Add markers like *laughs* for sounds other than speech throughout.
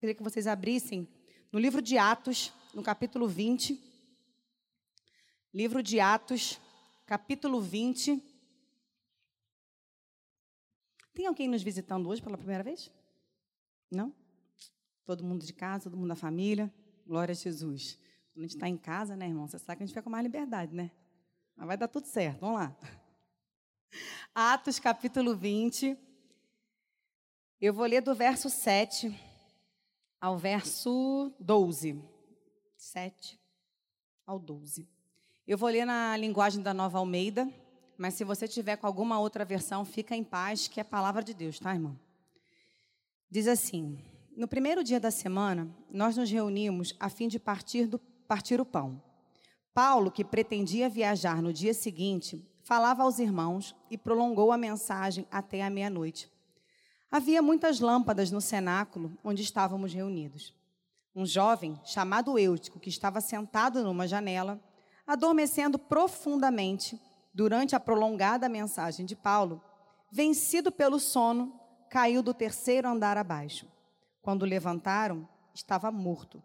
Queria que vocês abrissem no livro de Atos, no capítulo 20. Livro de Atos, capítulo 20. Tem alguém nos visitando hoje pela primeira vez? Não? Todo mundo de casa, todo mundo da família? Glória a Jesus. Quando a gente está em casa, né, irmão? Você sabe que a gente fica com mais liberdade, né? Mas vai dar tudo certo. Vamos lá. Atos, capítulo 20. Eu vou ler do verso 7 ao verso 12. 7 ao 12. Eu vou ler na linguagem da Nova Almeida, mas se você tiver com alguma outra versão, fica em paz, que é a palavra de Deus, tá, irmão? Diz assim: No primeiro dia da semana, nós nos reunimos a fim de partir, do, partir o pão. Paulo, que pretendia viajar no dia seguinte, falava aos irmãos e prolongou a mensagem até a meia-noite. Havia muitas lâmpadas no cenáculo onde estávamos reunidos. Um jovem, chamado Eutico, que estava sentado numa janela, adormecendo profundamente durante a prolongada mensagem de Paulo, vencido pelo sono, caiu do terceiro andar abaixo. Quando levantaram, estava morto.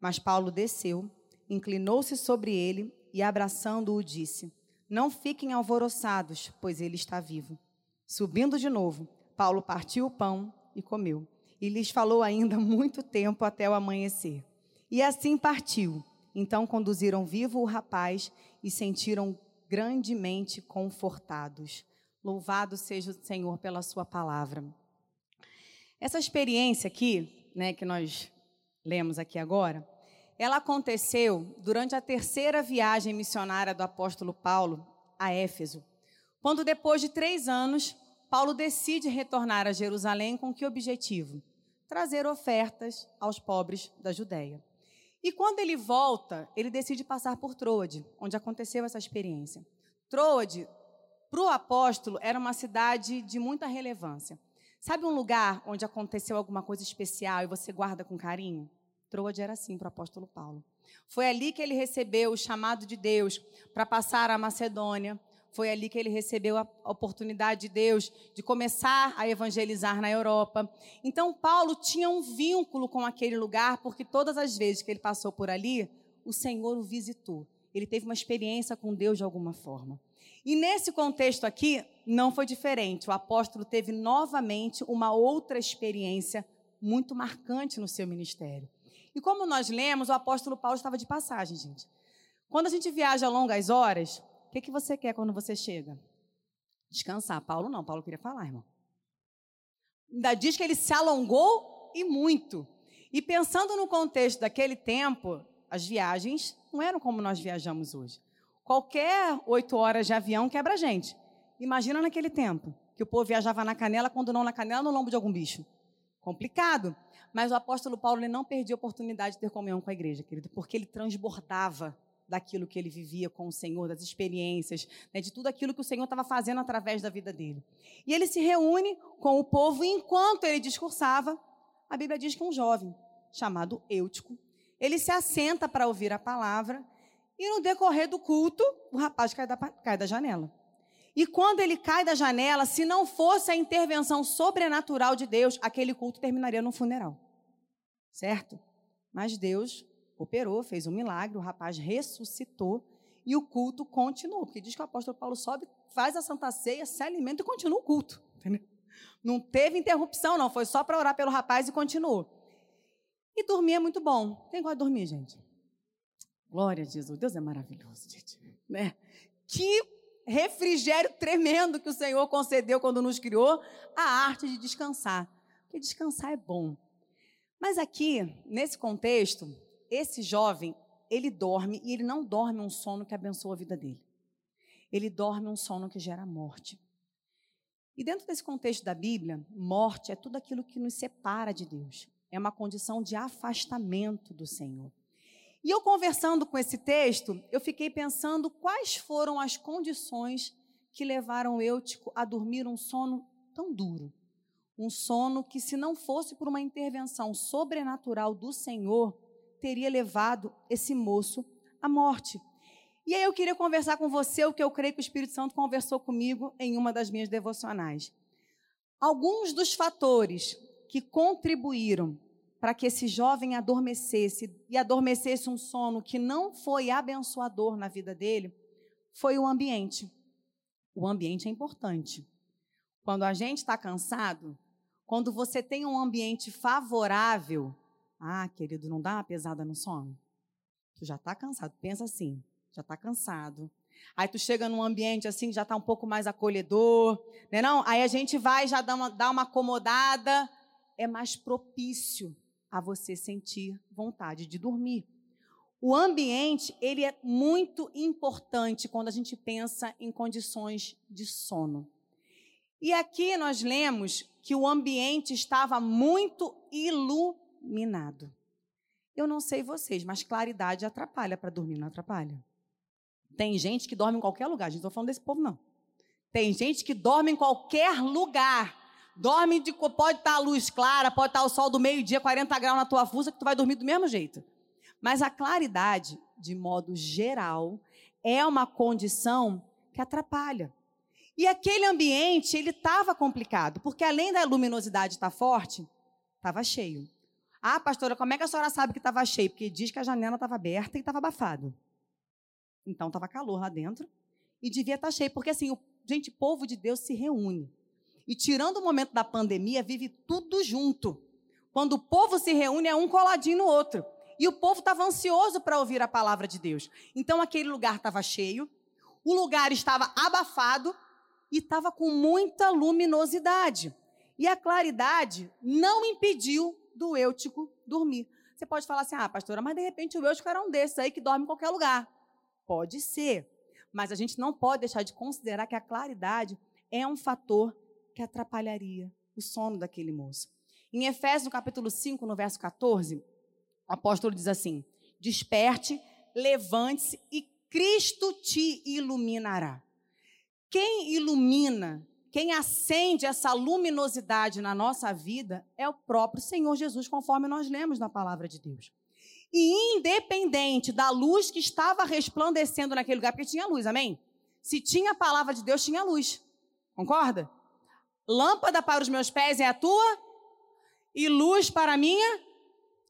Mas Paulo desceu, inclinou-se sobre ele e, abraçando-o, disse: Não fiquem alvoroçados, pois ele está vivo. Subindo de novo, Paulo partiu o pão e comeu. E lhes falou ainda *laughs* muito tempo até o amanhecer. E assim partiu. Então conduziram vivo o rapaz e sentiram grandemente confortados. Louvado seja o Senhor pela sua palavra. Essa experiência aqui, né, que nós lemos aqui agora, ela aconteceu durante a terceira viagem missionária do apóstolo Paulo a Éfeso, quando depois de três anos Paulo decide retornar a Jerusalém com que objetivo? Trazer ofertas aos pobres da Judéia. E quando ele volta, ele decide passar por Troade, onde aconteceu essa experiência. Troade, para o apóstolo, era uma cidade de muita relevância. Sabe um lugar onde aconteceu alguma coisa especial e você guarda com carinho? Troade era assim para o apóstolo Paulo. Foi ali que ele recebeu o chamado de Deus para passar a Macedônia, foi ali que ele recebeu a oportunidade de Deus de começar a evangelizar na Europa. Então, Paulo tinha um vínculo com aquele lugar, porque todas as vezes que ele passou por ali, o Senhor o visitou. Ele teve uma experiência com Deus de alguma forma. E nesse contexto aqui, não foi diferente. O apóstolo teve novamente uma outra experiência muito marcante no seu ministério. E como nós lemos, o apóstolo Paulo estava de passagem, gente. Quando a gente viaja longas horas, que, que você quer quando você chega? Descansar. Paulo não, Paulo queria falar, irmão. Ainda diz que ele se alongou e muito. E pensando no contexto daquele tempo, as viagens não eram como nós viajamos hoje. Qualquer oito horas de avião quebra a gente. Imagina naquele tempo, que o povo viajava na canela, quando não na canela, no lombo de algum bicho. Complicado. Mas o apóstolo Paulo ele não perdia a oportunidade de ter comunhão com a igreja, querido, porque ele transbordava daquilo que ele vivia com o Senhor, das experiências, né, de tudo aquilo que o Senhor estava fazendo através da vida dele. E ele se reúne com o povo e enquanto ele discursava, a Bíblia diz que um jovem chamado Eutico, ele se assenta para ouvir a palavra e no decorrer do culto, o rapaz cai da, cai da janela. E quando ele cai da janela, se não fosse a intervenção sobrenatural de Deus, aquele culto terminaria no funeral. Certo? Mas Deus operou, fez um milagre, o rapaz ressuscitou e o culto continuou. Porque diz que o apóstolo Paulo sobe, faz a santa ceia, se alimenta e continua o culto. Entendeu? Não teve interrupção, não. Foi só para orar pelo rapaz e continuou. E dormir é muito bom. Quem gosta de dormir, gente? Glória a Jesus. Deus é maravilhoso, gente. Né? Que refrigério tremendo que o Senhor concedeu quando nos criou a arte de descansar. Porque descansar é bom. Mas aqui, nesse contexto, esse jovem, ele dorme e ele não dorme um sono que abençoa a vida dele. Ele dorme um sono que gera morte. E dentro desse contexto da Bíblia, morte é tudo aquilo que nos separa de Deus. É uma condição de afastamento do Senhor. E eu conversando com esse texto, eu fiquei pensando quais foram as condições que levaram Eutico a dormir um sono tão duro. Um sono que, se não fosse por uma intervenção sobrenatural do Senhor, teria levado esse moço à morte. E aí eu queria conversar com você o que eu creio que o Espírito Santo conversou comigo em uma das minhas devocionais. Alguns dos fatores que contribuíram para que esse jovem adormecesse e adormecesse um sono que não foi abençoador na vida dele, foi o ambiente. O ambiente é importante. Quando a gente está cansado, quando você tem um ambiente favorável, ah, querido, não dá uma pesada no sono? Tu já está cansado. Pensa assim, já está cansado. Aí tu chega num ambiente assim, já está um pouco mais acolhedor, né não? Aí a gente vai já dar uma, dar uma acomodada, é mais propício a você sentir vontade de dormir. O ambiente, ele é muito importante quando a gente pensa em condições de sono. E aqui nós lemos que o ambiente estava muito iluminado. Eu não sei vocês, mas claridade atrapalha para dormir, não atrapalha? Tem gente que dorme em qualquer lugar, a gente não está falando desse povo, não. Tem gente que dorme em qualquer lugar. Dorme de. Pode estar tá a luz clara, pode estar tá o sol do meio-dia, 40 graus na tua fuça, que tu vai dormir do mesmo jeito. Mas a claridade, de modo geral, é uma condição que atrapalha. E aquele ambiente, ele estava complicado, porque além da luminosidade estar tá forte, estava cheio. Ah, pastora, como é que a senhora sabe que estava cheio? Porque diz que a janela estava aberta e estava abafado. Então estava calor lá dentro e devia estar tá cheio, porque assim, o gente, povo de Deus se reúne. E tirando o momento da pandemia, vive tudo junto. Quando o povo se reúne, é um coladinho no outro. E o povo estava ansioso para ouvir a palavra de Deus. Então aquele lugar estava cheio, o lugar estava abafado e estava com muita luminosidade. E a claridade não impediu do Eutico dormir. Você pode falar assim, ah, pastora, mas de repente o Eutico era um desses aí que dorme em qualquer lugar. Pode ser. Mas a gente não pode deixar de considerar que a claridade é um fator que atrapalharia o sono daquele moço. Em Efésios, no capítulo 5, no verso 14, o apóstolo diz assim: Desperte, levante-se e Cristo te iluminará. Quem ilumina, quem acende essa luminosidade na nossa vida é o próprio Senhor Jesus, conforme nós lemos na palavra de Deus. E independente da luz que estava resplandecendo naquele lugar, porque tinha luz, amém? Se tinha a palavra de Deus, tinha luz. Concorda? Lâmpada para os meus pés é a tua e luz para a minha.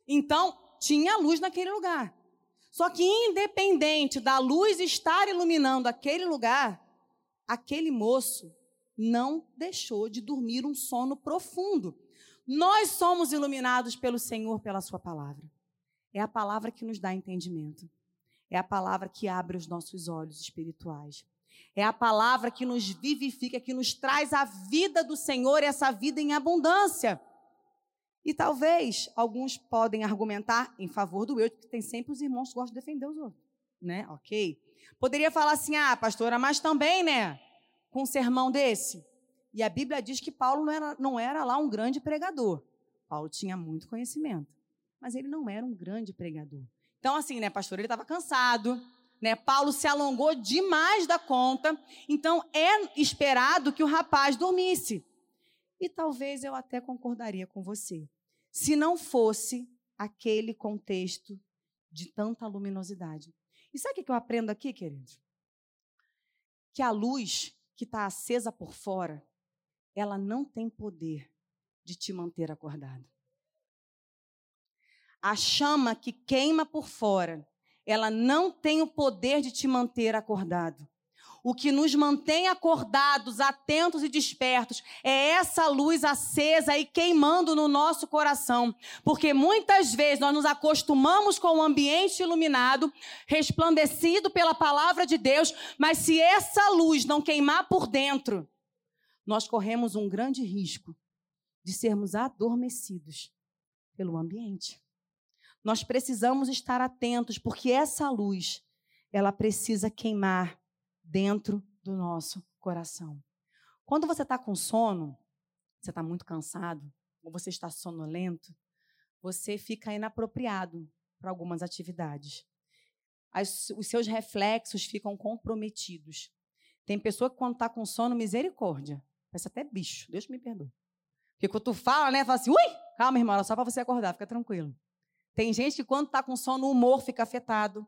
Então, tinha luz naquele lugar. Só que independente da luz estar iluminando aquele lugar, aquele moço não deixou de dormir um sono profundo. Nós somos iluminados pelo Senhor pela Sua palavra. É a palavra que nos dá entendimento. É a palavra que abre os nossos olhos espirituais. É a palavra que nos vivifica, que nos traz a vida do Senhor, essa vida em abundância. E talvez alguns podem argumentar em favor do eu, que tem sempre os irmãos que gostam de defender os outros, né? OK? Poderia falar assim: "Ah, pastora, mas também, né, com um sermão desse". E a Bíblia diz que Paulo não era, não era lá um grande pregador. Paulo tinha muito conhecimento, mas ele não era um grande pregador. Então, assim, né, pastor, ele estava cansado, né? Paulo se alongou demais da conta, então é esperado que o rapaz dormisse. E talvez eu até concordaria com você, se não fosse aquele contexto de tanta luminosidade. E sabe o que eu aprendo aqui, queridos? Que a luz que está acesa por fora, ela não tem poder de te manter acordado. A chama que queima por fora, ela não tem o poder de te manter acordado. O que nos mantém acordados, atentos e despertos é essa luz acesa e queimando no nosso coração. Porque muitas vezes nós nos acostumamos com o ambiente iluminado, resplandecido pela palavra de Deus, mas se essa luz não queimar por dentro, nós corremos um grande risco de sermos adormecidos pelo ambiente. Nós precisamos estar atentos, porque essa luz, ela precisa queimar dentro do nosso coração. Quando você está com sono, você está muito cansado, ou você está sonolento, você fica inapropriado para algumas atividades. As, os seus reflexos ficam comprometidos. Tem pessoa que, quando está com sono, misericórdia. Parece até bicho, Deus me perdoe. Porque quando tu fala, né, fala assim, ui, calma, irmã, só para você acordar, fica tranquilo. Tem gente que, quando está com sono, o humor fica afetado.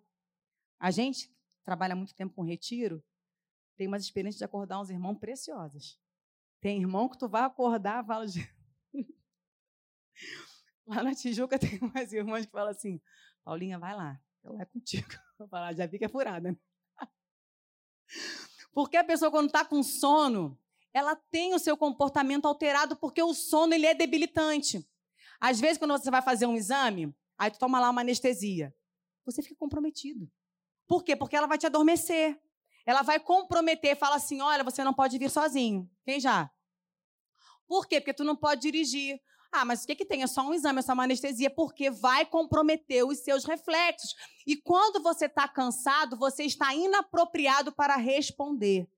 A gente trabalha muito tempo com retiro, tem umas experiências de acordar uns irmãos preciosas. Tem irmão que tu vai acordar, fala de... *laughs* Lá na Tijuca tem *laughs* umas irmãs que falam assim: Paulinha, vai lá, ela é contigo. *laughs* Eu falo, já vi que é furada. Né? Porque a pessoa, quando está com sono, ela tem o seu comportamento alterado porque o sono ele é debilitante. Às vezes, quando você vai fazer um exame, aí tu toma lá uma anestesia, você fica comprometido. Por quê? Porque ela vai te adormecer. Ela vai comprometer, fala assim: olha, você não pode vir sozinho. Quem já? Por quê? Porque tu não pode dirigir. Ah, mas o que, que tem? É só um exame, é só uma anestesia, porque vai comprometer os seus reflexos. E quando você está cansado, você está inapropriado para responder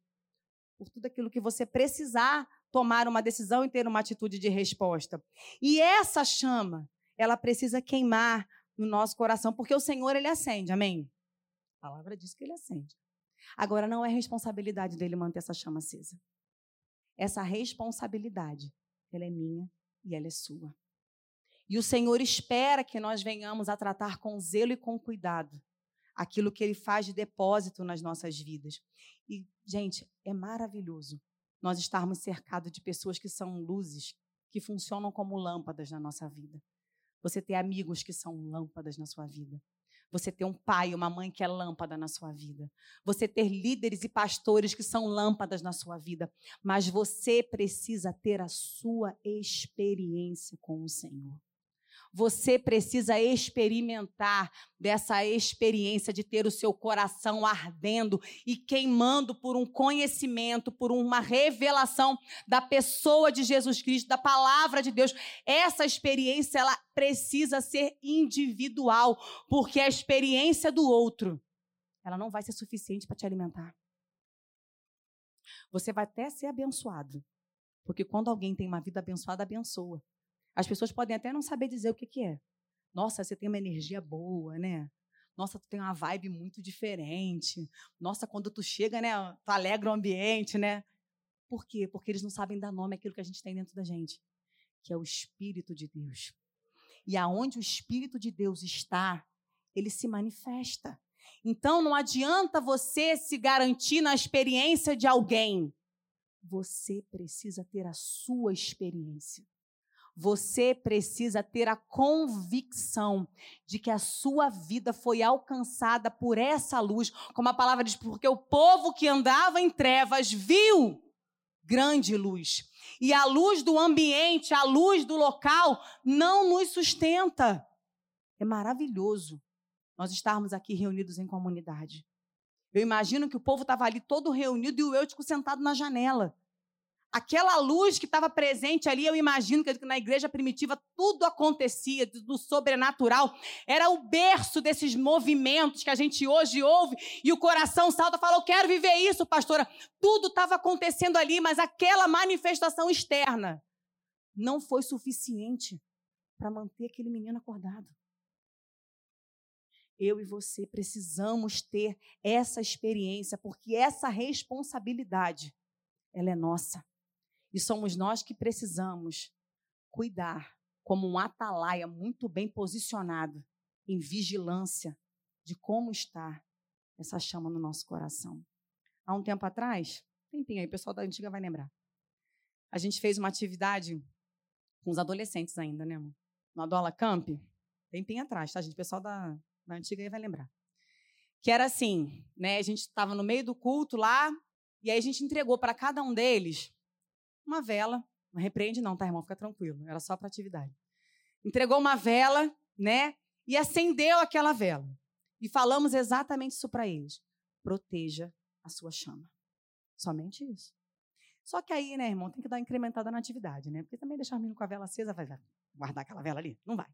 por tudo aquilo que você precisar tomar uma decisão e ter uma atitude de resposta. E essa chama, ela precisa queimar no nosso coração, porque o Senhor, ele acende, amém? A palavra diz que ele acende. Agora, não é responsabilidade dele manter essa chama acesa. Essa responsabilidade, ela é minha e ela é sua. E o Senhor espera que nós venhamos a tratar com zelo e com cuidado aquilo que ele faz de depósito nas nossas vidas. E, gente, é maravilhoso nós estarmos cercados de pessoas que são luzes, que funcionam como lâmpadas na nossa vida. Você ter amigos que são lâmpadas na sua vida. Você ter um pai, uma mãe que é lâmpada na sua vida. Você ter líderes e pastores que são lâmpadas na sua vida. Mas você precisa ter a sua experiência com o Senhor. Você precisa experimentar dessa experiência de ter o seu coração ardendo e queimando por um conhecimento, por uma revelação da pessoa de Jesus Cristo, da palavra de Deus. Essa experiência ela precisa ser individual, porque a experiência do outro, ela não vai ser suficiente para te alimentar. Você vai até ser abençoado, porque quando alguém tem uma vida abençoada, abençoa. As pessoas podem até não saber dizer o que, que é. Nossa, você tem uma energia boa, né? Nossa, tu tem uma vibe muito diferente. Nossa, quando tu chega, né, tu alegra o ambiente, né? Por quê? Porque eles não sabem dar nome àquilo que a gente tem dentro da gente, que é o Espírito de Deus. E aonde o Espírito de Deus está, ele se manifesta. Então não adianta você se garantir na experiência de alguém. Você precisa ter a sua experiência. Você precisa ter a convicção de que a sua vida foi alcançada por essa luz, como a palavra diz, porque o povo que andava em trevas viu grande luz. E a luz do ambiente, a luz do local, não nos sustenta. É maravilhoso nós estarmos aqui reunidos em comunidade. Eu imagino que o povo estava ali todo reunido e o Eutico sentado na janela. Aquela luz que estava presente ali, eu imagino que na igreja primitiva tudo acontecia do sobrenatural. Era o berço desses movimentos que a gente hoje ouve e o coração salta e fala: Eu quero viver isso, pastora. Tudo estava acontecendo ali, mas aquela manifestação externa não foi suficiente para manter aquele menino acordado. Eu e você precisamos ter essa experiência, porque essa responsabilidade, ela é nossa. E somos nós que precisamos cuidar como um atalaia muito bem posicionado em vigilância de como está essa chama no nosso coração. Há um tempo atrás, tempinho aí, o pessoal da antiga vai lembrar. A gente fez uma atividade com os adolescentes ainda, né, amor? No Adola Camp, tempinho atrás, tá, gente? O pessoal da, da antiga aí vai lembrar. Que era assim, né? A gente estava no meio do culto lá, e aí a gente entregou para cada um deles uma vela. Não repreende, não, tá, irmão? Fica tranquilo. Era só para atividade. Entregou uma vela, né? E acendeu aquela vela. E falamos exatamente isso para eles. Proteja a sua chama. Somente isso. Só que aí, né, irmão, tem que dar uma incrementada na atividade, né? Porque também deixar o menino com a vela acesa, vai guardar aquela vela ali? Não vai.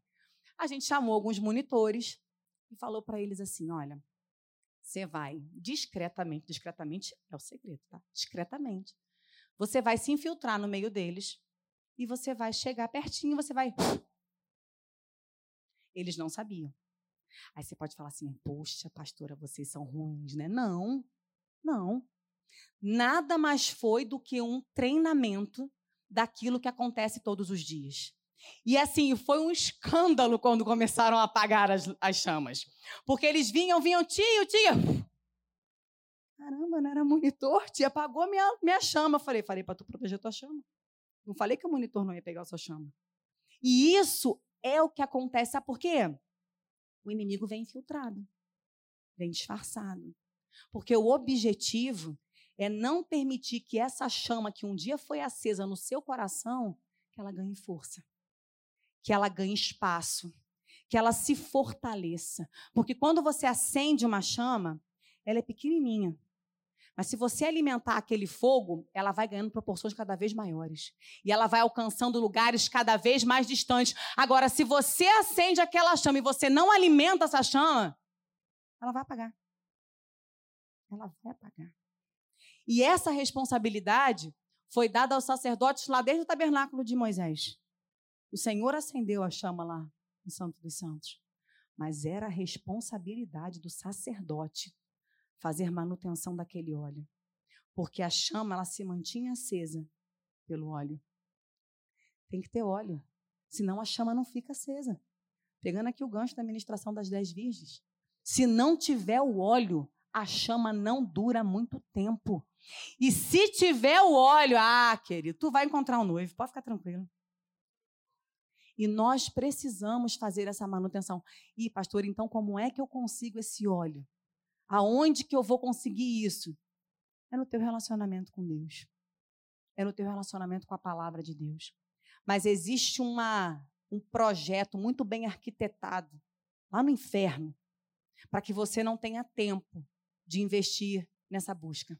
A gente chamou alguns monitores e falou para eles assim: olha, você vai discretamente, discretamente é o segredo, tá? Discretamente. Você vai se infiltrar no meio deles e você vai chegar pertinho, você vai. Eles não sabiam. Aí você pode falar assim: Poxa, pastora, vocês são ruins, né? Não, não. Nada mais foi do que um treinamento daquilo que acontece todos os dias. E assim, foi um escândalo quando começaram a apagar as, as chamas. Porque eles vinham, vinham, tio, tio, Caramba, não era monitor, tia apagou minha, minha chama. Falei, falei para tu proteger tua chama. Não falei que o monitor não ia pegar a sua chama. E isso é o que acontece. Sabe por quê? O inimigo vem infiltrado, vem disfarçado. Porque o objetivo é não permitir que essa chama que um dia foi acesa no seu coração, que ela ganhe força, que ela ganhe espaço, que ela se fortaleça. Porque quando você acende uma chama, ela é pequenininha. Mas se você alimentar aquele fogo, ela vai ganhando proporções cada vez maiores. E ela vai alcançando lugares cada vez mais distantes. Agora, se você acende aquela chama e você não alimenta essa chama, ela vai apagar. Ela vai apagar. E essa responsabilidade foi dada aos sacerdotes lá desde o tabernáculo de Moisés. O Senhor acendeu a chama lá no Santo dos Santos. Mas era a responsabilidade do sacerdote fazer manutenção daquele óleo. Porque a chama ela se mantinha acesa pelo óleo. Tem que ter óleo, senão a chama não fica acesa. Pegando aqui o gancho da ministração das dez virgens. Se não tiver o óleo, a chama não dura muito tempo. E se tiver o óleo, ah, querido, tu vai encontrar um noivo, pode ficar tranquilo. E nós precisamos fazer essa manutenção. E, pastor, então como é que eu consigo esse óleo? Aonde que eu vou conseguir isso? É no teu relacionamento com Deus. É no teu relacionamento com a palavra de Deus. Mas existe uma, um projeto muito bem arquitetado lá no inferno para que você não tenha tempo de investir nessa busca.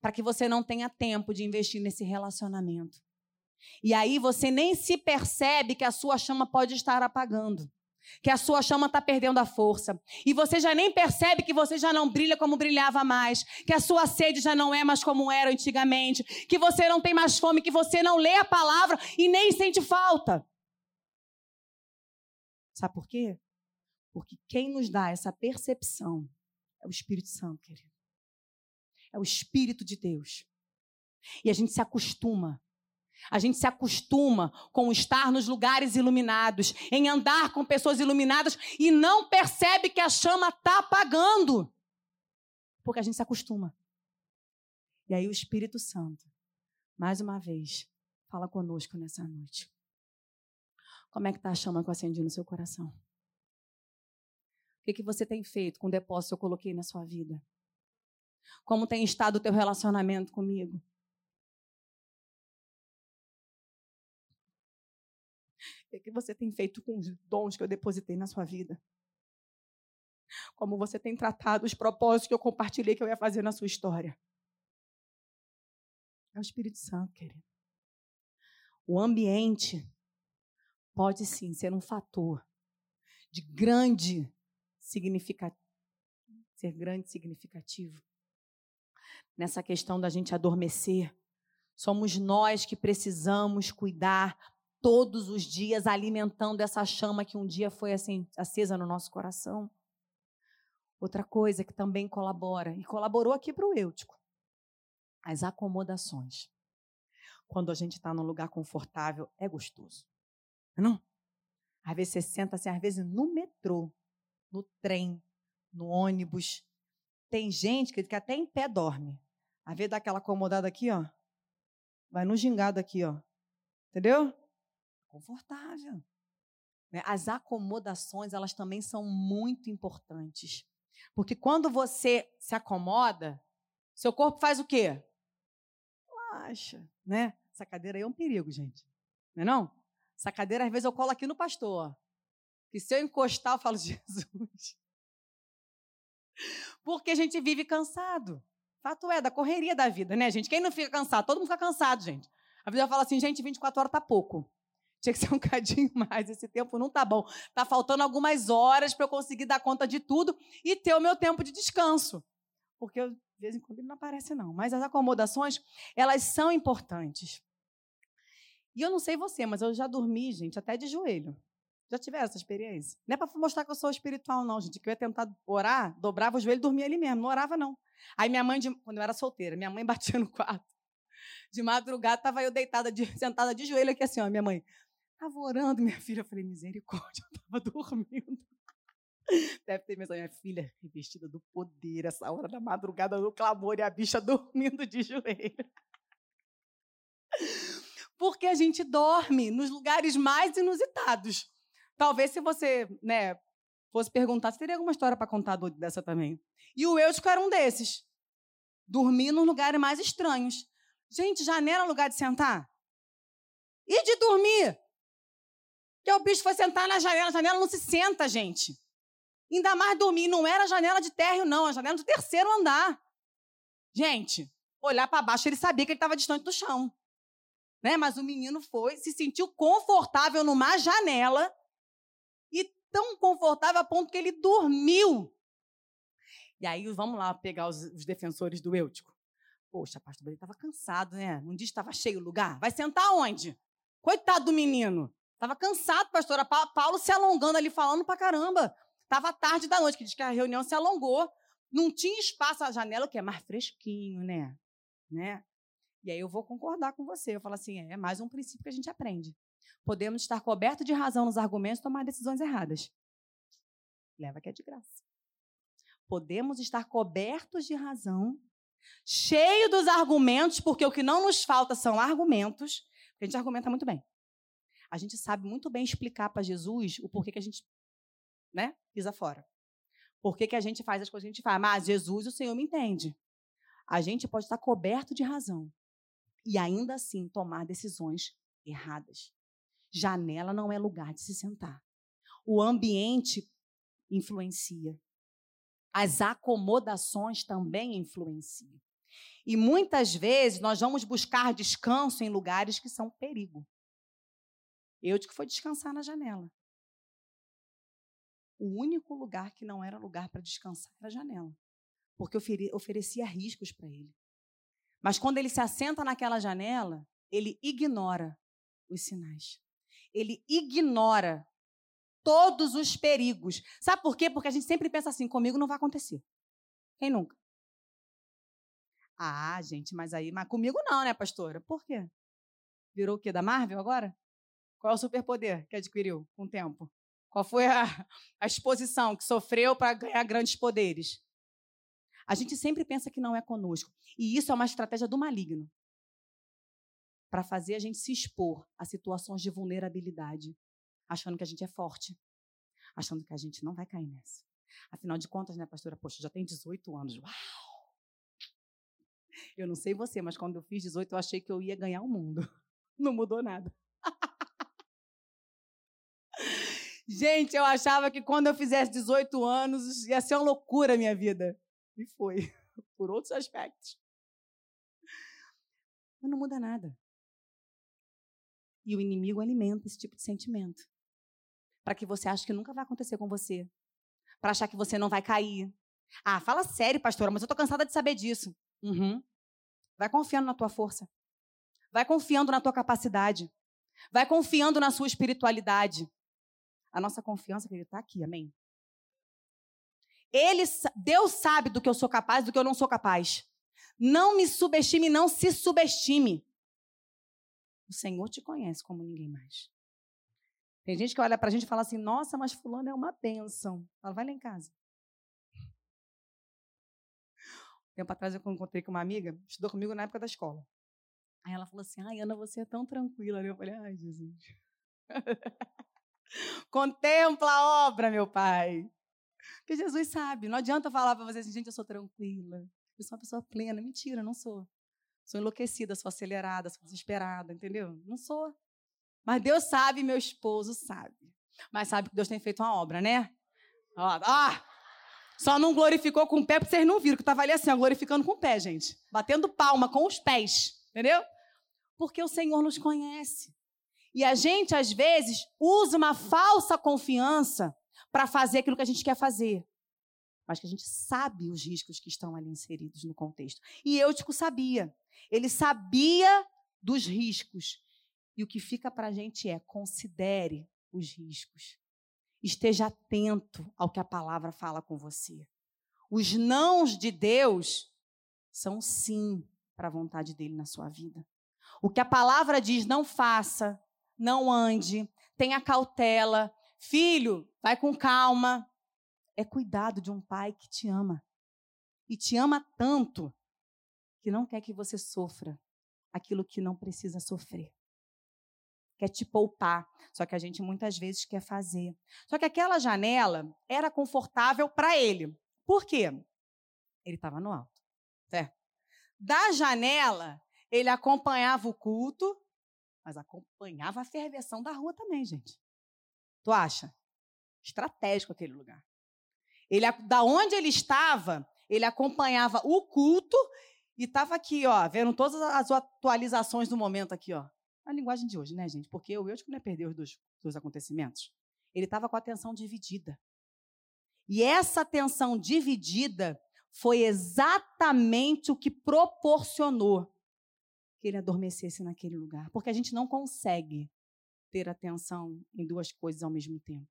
Para que você não tenha tempo de investir nesse relacionamento. E aí você nem se percebe que a sua chama pode estar apagando. Que a sua chama está perdendo a força. E você já nem percebe que você já não brilha como brilhava mais. Que a sua sede já não é mais como era antigamente. Que você não tem mais fome. Que você não lê a palavra e nem sente falta. Sabe por quê? Porque quem nos dá essa percepção é o Espírito Santo, querido. É o Espírito de Deus. E a gente se acostuma a gente se acostuma com estar nos lugares iluminados, em andar com pessoas iluminadas e não percebe que a chama está apagando. Porque a gente se acostuma. E aí o Espírito Santo, mais uma vez, fala conosco nessa noite. Como é que está a chama que eu acendi no seu coração? O que, que você tem feito com o depósito que eu coloquei na sua vida? Como tem estado o teu relacionamento comigo? O que você tem feito com os dons que eu depositei na sua vida? Como você tem tratado os propósitos que eu compartilhei que eu ia fazer na sua história? É o Espírito Santo, querido. O ambiente pode sim ser um fator de grande significativo, ser grande significativo. Nessa questão da gente adormecer, somos nós que precisamos cuidar todos os dias alimentando essa chama que um dia foi assim, acesa no nosso coração. Outra coisa que também colabora, e colaborou aqui para o Eutico, as acomodações. Quando a gente está num lugar confortável, é gostoso. É não? Às vezes você senta assim, às vezes no metrô, no trem, no ônibus. Tem gente que até em pé dorme. Às vezes dá aquela acomodada aqui, ó. Vai no gingado aqui, ó. Entendeu? Confortável. Né? As acomodações, elas também são muito importantes. Porque quando você se acomoda, seu corpo faz o quê? Relaxa, né? Essa cadeira aí é um perigo, gente. Não é não? Essa cadeira, às vezes, eu colo aqui no pastor. Que se eu encostar, eu falo, *laughs* Jesus. Porque a gente vive cansado. Fato é, da correria da vida, né, gente? Quem não fica cansado? Todo mundo fica cansado, gente. A vida fala assim, gente, 24 horas tá pouco. Tinha que ser um *laughs* cadinho mais, esse tempo não tá bom. Tá faltando algumas horas para eu conseguir dar conta de tudo e ter o meu tempo de descanso. Porque eu, de vez em quando ele não aparece não, mas as acomodações, elas são importantes. E eu não sei você, mas eu já dormi, gente, até de joelho. Já tiveram essa experiência? Não é para mostrar que eu sou espiritual, não, gente. Que eu ia tentar orar, dobrava o joelho e dormia ali mesmo. Não orava, não. Aí minha mãe, quando eu era solteira, minha mãe *laughs* batia no quarto. De madrugada, estava eu deitada, de, sentada de joelho aqui assim, ó. Minha mãe, Estava orando, minha filha. Eu falei, misericórdia, eu estava dormindo. *laughs* Deve ter mesmo a minha filha revestida do poder, essa hora da madrugada do clamor e a bicha *laughs* dormindo de joelho. Porque a gente dorme nos lugares mais inusitados. Talvez se você, né, fosse perguntar, você teria alguma história para contar dessa também. E o Eutico era um desses. Dormir nos lugares mais estranhos. Gente, janela é lugar de sentar? E de dormir? Que o bicho foi sentar na janela. A janela não se senta, gente. Ainda mais dormir. Não era janela de térreo, não. A janela do terceiro andar. Gente, olhar para baixo, ele sabia que ele estava distante do chão. Né? Mas o menino foi, se sentiu confortável numa janela e tão confortável a ponto que ele dormiu. E aí, vamos lá pegar os, os defensores do Eutico. Poxa, pastor, ele estava cansado, né? Um dia estava cheio o lugar. Vai sentar onde? Coitado do menino. Estava cansado, pastora. Paulo se alongando ali, falando pra caramba. Estava tarde da noite, que diz que a reunião se alongou. Não tinha espaço à janela, que é mais fresquinho, né? né? E aí eu vou concordar com você. Eu falo assim, é mais um princípio que a gente aprende. Podemos estar cobertos de razão nos argumentos e tomar decisões erradas. Leva que é de graça. Podemos estar cobertos de razão, cheio dos argumentos, porque o que não nos falta são argumentos, a gente argumenta muito bem. A gente sabe muito bem explicar para Jesus o porquê que a gente né, pisa fora. Por que, que a gente faz as coisas que a gente faz? Mas Jesus, o Senhor me entende. A gente pode estar coberto de razão e ainda assim tomar decisões erradas. Janela não é lugar de se sentar. O ambiente influencia. As acomodações também influenciam. E muitas vezes nós vamos buscar descanso em lugares que são perigo. Eu que foi descansar na janela. O único lugar que não era lugar para descansar era a janela. Porque oferecia riscos para ele. Mas quando ele se assenta naquela janela, ele ignora os sinais. Ele ignora todos os perigos. Sabe por quê? Porque a gente sempre pensa assim: comigo não vai acontecer. Quem nunca? Ah, gente, mas aí, mas comigo não, né, pastora? Por quê? Virou o quê? Da Marvel agora? Qual é o superpoder que adquiriu com o tempo? Qual foi a, a exposição que sofreu para ganhar grandes poderes? A gente sempre pensa que não é conosco. E isso é uma estratégia do maligno para fazer a gente se expor a situações de vulnerabilidade, achando que a gente é forte, achando que a gente não vai cair nessa. Afinal de contas, né, pastora? Poxa, já tem 18 anos. Uau! Eu não sei você, mas quando eu fiz 18, eu achei que eu ia ganhar o mundo. *laughs* Não mudou nada. Gente, eu achava que quando eu fizesse 18 anos ia ser uma loucura a minha vida. E foi, *laughs* por outros aspectos. Mas não muda nada. E o inimigo alimenta esse tipo de sentimento. Para que você ache que nunca vai acontecer com você. Para achar que você não vai cair. Ah, fala sério, pastora, mas eu estou cansada de saber disso. Uhum. Vai confiando na tua força. Vai confiando na tua capacidade. Vai confiando na sua espiritualidade. A nossa confiança, querido, está aqui, amém? Ele, Deus sabe do que eu sou capaz, do que eu não sou capaz. Não me subestime, não se subestime. O Senhor te conhece como ninguém mais. Tem gente que olha para a gente e fala assim: Nossa, mas Fulano é uma bênção. Fala, vai lá em casa. Tempo atrás eu encontrei com uma amiga, estudou comigo na época da escola. Aí ela falou assim: Ai, Ana, você é tão tranquila. Eu falei: Ai, Jesus. *laughs* Contempla a obra, meu pai. Porque Jesus sabe. Não adianta falar para você assim, gente, eu sou tranquila. Eu sou uma pessoa plena. Mentira, não sou. Sou enlouquecida, sou acelerada, sou desesperada, entendeu? Não sou. Mas Deus sabe, meu esposo sabe. Mas sabe que Deus tem feito uma obra, né? Ó, ah, só não glorificou com o pé, porque vocês não viram, que estava ali assim, ó, glorificando com o pé, gente. Batendo palma com os pés, entendeu? Porque o Senhor nos conhece. E a gente, às vezes, usa uma falsa confiança para fazer aquilo que a gente quer fazer. Mas que a gente sabe os riscos que estão ali inseridos no contexto. E Eutico sabia. Ele sabia dos riscos. E o que fica para a gente é: considere os riscos. Esteja atento ao que a palavra fala com você. Os nãos de Deus são sim para a vontade dele na sua vida. O que a palavra diz, não faça, não ande, tenha cautela. Filho, vai com calma. É cuidado de um pai que te ama. E te ama tanto que não quer que você sofra aquilo que não precisa sofrer. quer te poupar. Só que a gente muitas vezes quer fazer. Só que aquela janela era confortável para ele. Por quê? Ele estava no alto. Certo? Da janela, ele acompanhava o culto, mas acompanhava a ferveção da rua também, gente. Tu acha? Estratégico aquele lugar. Ele, da onde ele estava, ele acompanhava o culto e estava aqui, ó, vendo todas as atualizações do momento aqui, ó. A linguagem de hoje, né, gente? Porque o Eutico não é perder os dois, dois acontecimentos. Ele estava com a atenção dividida. E essa atenção dividida foi exatamente o que proporcionou que ele adormecesse naquele lugar. Porque a gente não consegue ter atenção em duas coisas ao mesmo tempo.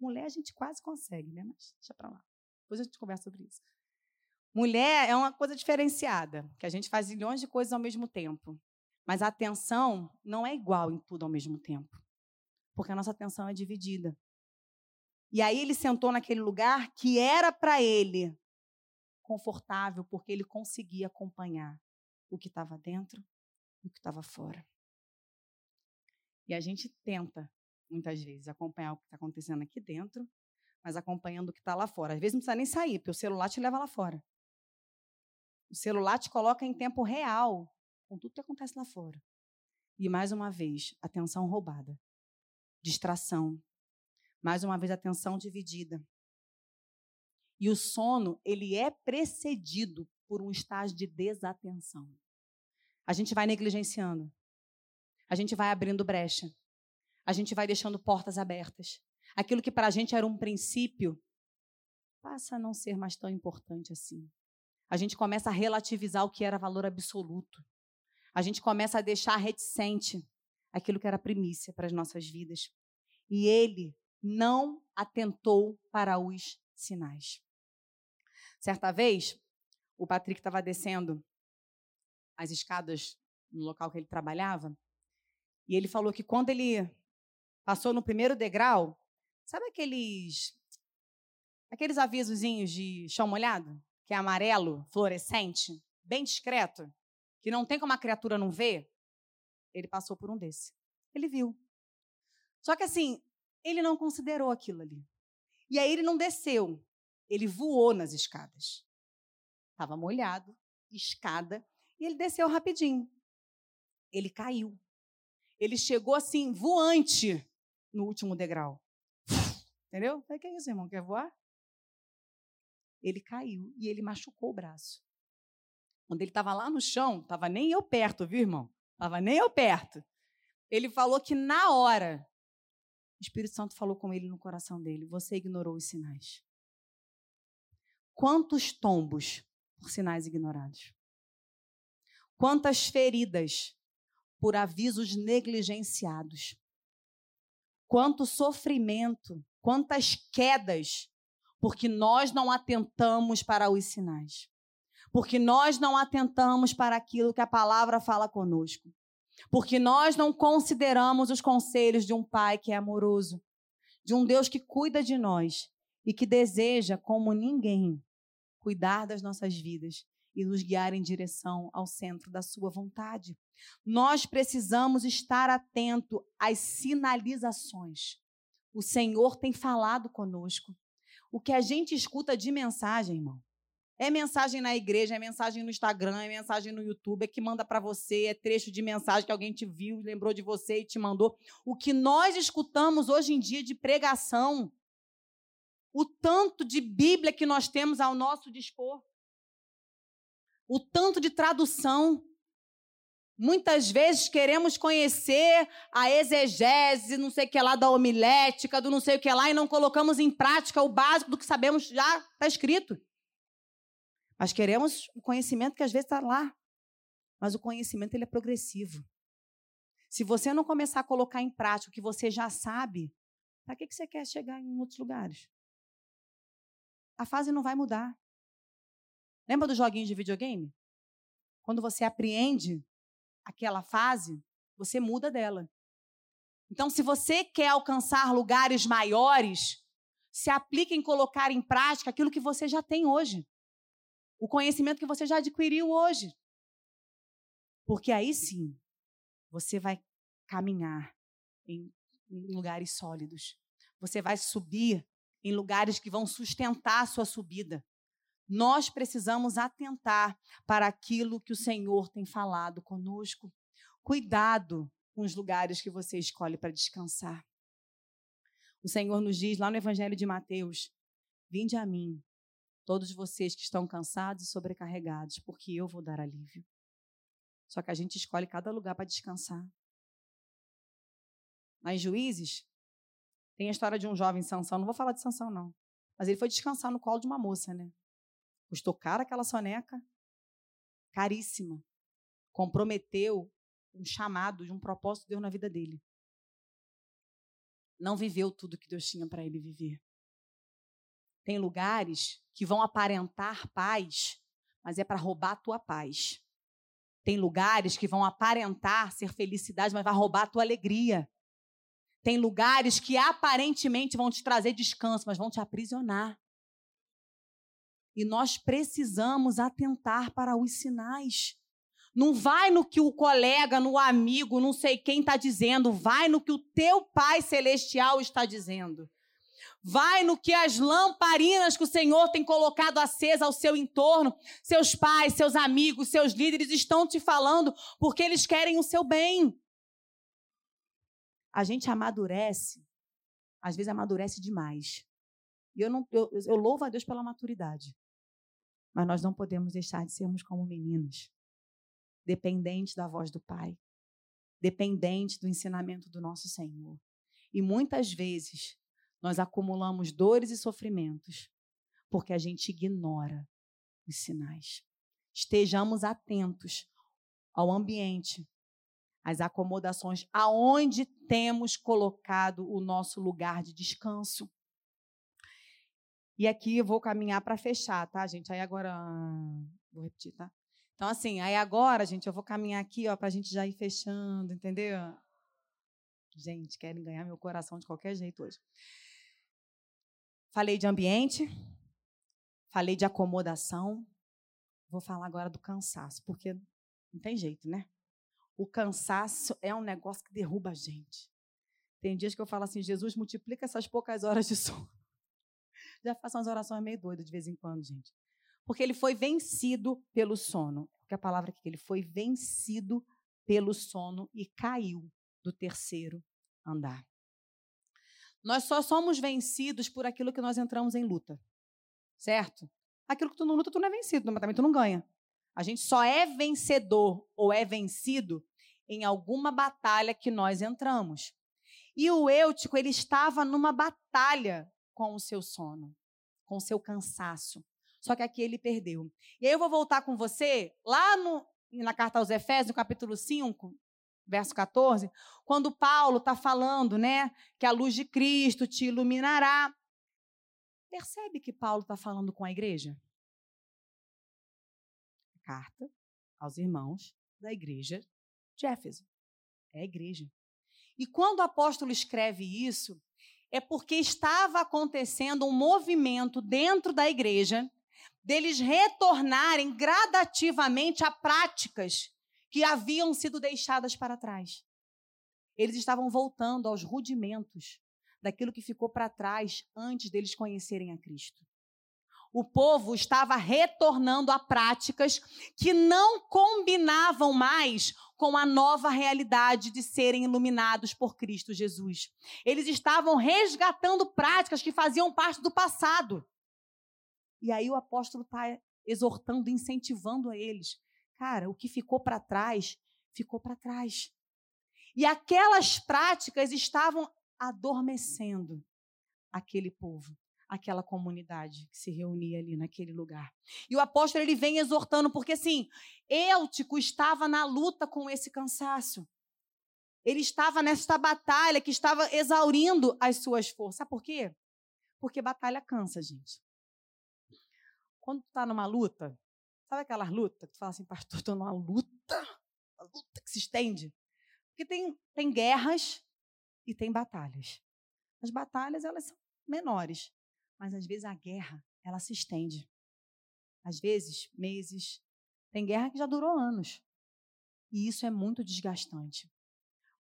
Mulher a gente quase consegue, né? Mas deixa para lá. Depois a gente conversa sobre isso. Mulher é uma coisa diferenciada, que a gente faz milhões de coisas ao mesmo tempo. Mas a atenção não é igual em tudo ao mesmo tempo. Porque a nossa atenção é dividida. E aí ele sentou naquele lugar que era para ele confortável, porque ele conseguia acompanhar o que estava dentro e o que estava fora. E a gente tenta, muitas vezes, acompanhar o que está acontecendo aqui dentro, mas acompanhando o que está lá fora. Às vezes não precisa nem sair, porque o celular te leva lá fora. O celular te coloca em tempo real com tudo que acontece lá fora. E mais uma vez, atenção roubada, distração. Mais uma vez, atenção dividida. E o sono, ele é precedido por um estágio de desatenção. A gente vai negligenciando. A gente vai abrindo brecha. A gente vai deixando portas abertas. Aquilo que para a gente era um princípio passa a não ser mais tão importante assim. A gente começa a relativizar o que era valor absoluto. A gente começa a deixar reticente aquilo que era primícia para as nossas vidas. E ele não atentou para os sinais. Certa vez, o Patrick estava descendo as escadas no local que ele trabalhava, e ele falou que quando ele passou no primeiro degrau, sabe aqueles aqueles avisozinhos de chão molhado, que é amarelo, fluorescente, bem discreto, que não tem como a criatura não ver? Ele passou por um desse. Ele viu. Só que assim, ele não considerou aquilo ali. E aí ele não desceu. Ele voou nas escadas. Estava molhado, escada, ele desceu rapidinho. Ele caiu. Ele chegou assim, voante, no último degrau. Entendeu? Falei, que é isso, irmão? Quer voar? Ele caiu e ele machucou o braço. Quando ele estava lá no chão, estava nem eu perto, viu, irmão? Estava nem eu perto. Ele falou que na hora, o Espírito Santo falou com ele no coração dele: Você ignorou os sinais. Quantos tombos por sinais ignorados? Quantas feridas por avisos negligenciados? Quanto sofrimento, quantas quedas, porque nós não atentamos para os sinais. Porque nós não atentamos para aquilo que a palavra fala conosco. Porque nós não consideramos os conselhos de um pai que é amoroso, de um Deus que cuida de nós e que deseja, como ninguém, cuidar das nossas vidas e nos guiar em direção ao centro da sua vontade. Nós precisamos estar atento às sinalizações. O Senhor tem falado conosco. O que a gente escuta de mensagem, irmão, é mensagem na igreja, é mensagem no Instagram, é mensagem no YouTube, é que manda para você, é trecho de mensagem que alguém te viu, lembrou de você e te mandou. O que nós escutamos hoje em dia de pregação, o tanto de Bíblia que nós temos ao nosso dispor, o tanto de tradução. Muitas vezes queremos conhecer a exegese, não sei o que lá, da homilética, do não sei o que lá, e não colocamos em prática o básico do que sabemos já está escrito. Mas queremos o conhecimento que às vezes está lá. Mas o conhecimento ele é progressivo. Se você não começar a colocar em prática o que você já sabe, para que, que você quer chegar em outros lugares? A fase não vai mudar. Lembra dos joguinhos de videogame? Quando você apreende aquela fase, você muda dela. Então, se você quer alcançar lugares maiores, se aplique em colocar em prática aquilo que você já tem hoje. O conhecimento que você já adquiriu hoje. Porque aí sim, você vai caminhar em, em lugares sólidos. Você vai subir em lugares que vão sustentar a sua subida. Nós precisamos atentar para aquilo que o Senhor tem falado conosco. Cuidado com os lugares que você escolhe para descansar. O Senhor nos diz lá no Evangelho de Mateus: Vinde a mim, todos vocês que estão cansados e sobrecarregados, porque eu vou dar alívio. Só que a gente escolhe cada lugar para descansar. Nas Juízes, tem a história de um jovem Sansão, não vou falar de Sansão não, mas ele foi descansar no colo de uma moça, né? Custou caro aquela soneca, caríssima. Comprometeu um chamado de um propósito de Deus na vida dele. Não viveu tudo que Deus tinha para ele viver. Tem lugares que vão aparentar paz, mas é para roubar a tua paz. Tem lugares que vão aparentar ser felicidade, mas vai roubar a tua alegria. Tem lugares que aparentemente vão te trazer descanso, mas vão te aprisionar. E nós precisamos atentar para os sinais. Não vai no que o colega, no amigo, não sei quem está dizendo, vai no que o teu Pai Celestial está dizendo. Vai no que as lamparinas que o Senhor tem colocado acesa ao seu entorno, seus pais, seus amigos, seus líderes estão te falando porque eles querem o seu bem. A gente amadurece, às vezes amadurece demais. E eu, não, eu, eu louvo a Deus pela maturidade. Mas nós não podemos deixar de sermos como meninos, dependentes da voz do Pai, dependentes do ensinamento do nosso Senhor. E muitas vezes nós acumulamos dores e sofrimentos porque a gente ignora os sinais. Estejamos atentos ao ambiente, às acomodações, aonde temos colocado o nosso lugar de descanso. E aqui eu vou caminhar para fechar, tá, gente? Aí agora. Vou repetir, tá? Então, assim, aí agora, gente, eu vou caminhar aqui, ó, para a gente já ir fechando, entendeu? Gente, querem ganhar meu coração de qualquer jeito hoje. Falei de ambiente, falei de acomodação, vou falar agora do cansaço, porque não tem jeito, né? O cansaço é um negócio que derruba a gente. Tem dias que eu falo assim, Jesus, multiplica essas poucas horas de *laughs* sono. Já faço umas orações meio doidas de vez em quando, gente. Porque ele foi vencido pelo sono. Porque a palavra aqui, ele foi vencido pelo sono e caiu do terceiro andar. Nós só somos vencidos por aquilo que nós entramos em luta. Certo? Aquilo que tu não luta, tu não é vencido, mas também tu não ganha. A gente só é vencedor ou é vencido em alguma batalha que nós entramos. E o Eutico, ele estava numa batalha com o seu sono, com o seu cansaço. Só que aqui ele perdeu. E aí eu vou voltar com você lá no, na carta aos Efésios, no capítulo 5, verso 14, quando Paulo está falando, né, que a luz de Cristo te iluminará. Percebe que Paulo está falando com a igreja? Carta aos irmãos da igreja de Éfeso. É a igreja. E quando o apóstolo escreve isso, é porque estava acontecendo um movimento dentro da igreja deles retornarem gradativamente a práticas que haviam sido deixadas para trás. Eles estavam voltando aos rudimentos daquilo que ficou para trás antes deles conhecerem a Cristo. O povo estava retornando a práticas que não combinavam mais com a nova realidade de serem iluminados por Cristo Jesus. Eles estavam resgatando práticas que faziam parte do passado. E aí o apóstolo está exortando, incentivando a eles. Cara, o que ficou para trás, ficou para trás. E aquelas práticas estavam adormecendo aquele povo aquela comunidade que se reunia ali naquele lugar. E o apóstolo ele vem exortando porque assim, Eutico estava na luta com esse cansaço. Ele estava nesta batalha que estava exaurindo as suas forças. Sabe por quê? Porque batalha cansa, gente. Quando tu está numa luta, sabe aquela luta que tu fala assim, pastor, estou numa luta, uma luta que se estende? Porque tem, tem guerras e tem batalhas. As batalhas, elas são menores. Mas às vezes a guerra, ela se estende. Às vezes, meses. Tem guerra que já durou anos. E isso é muito desgastante.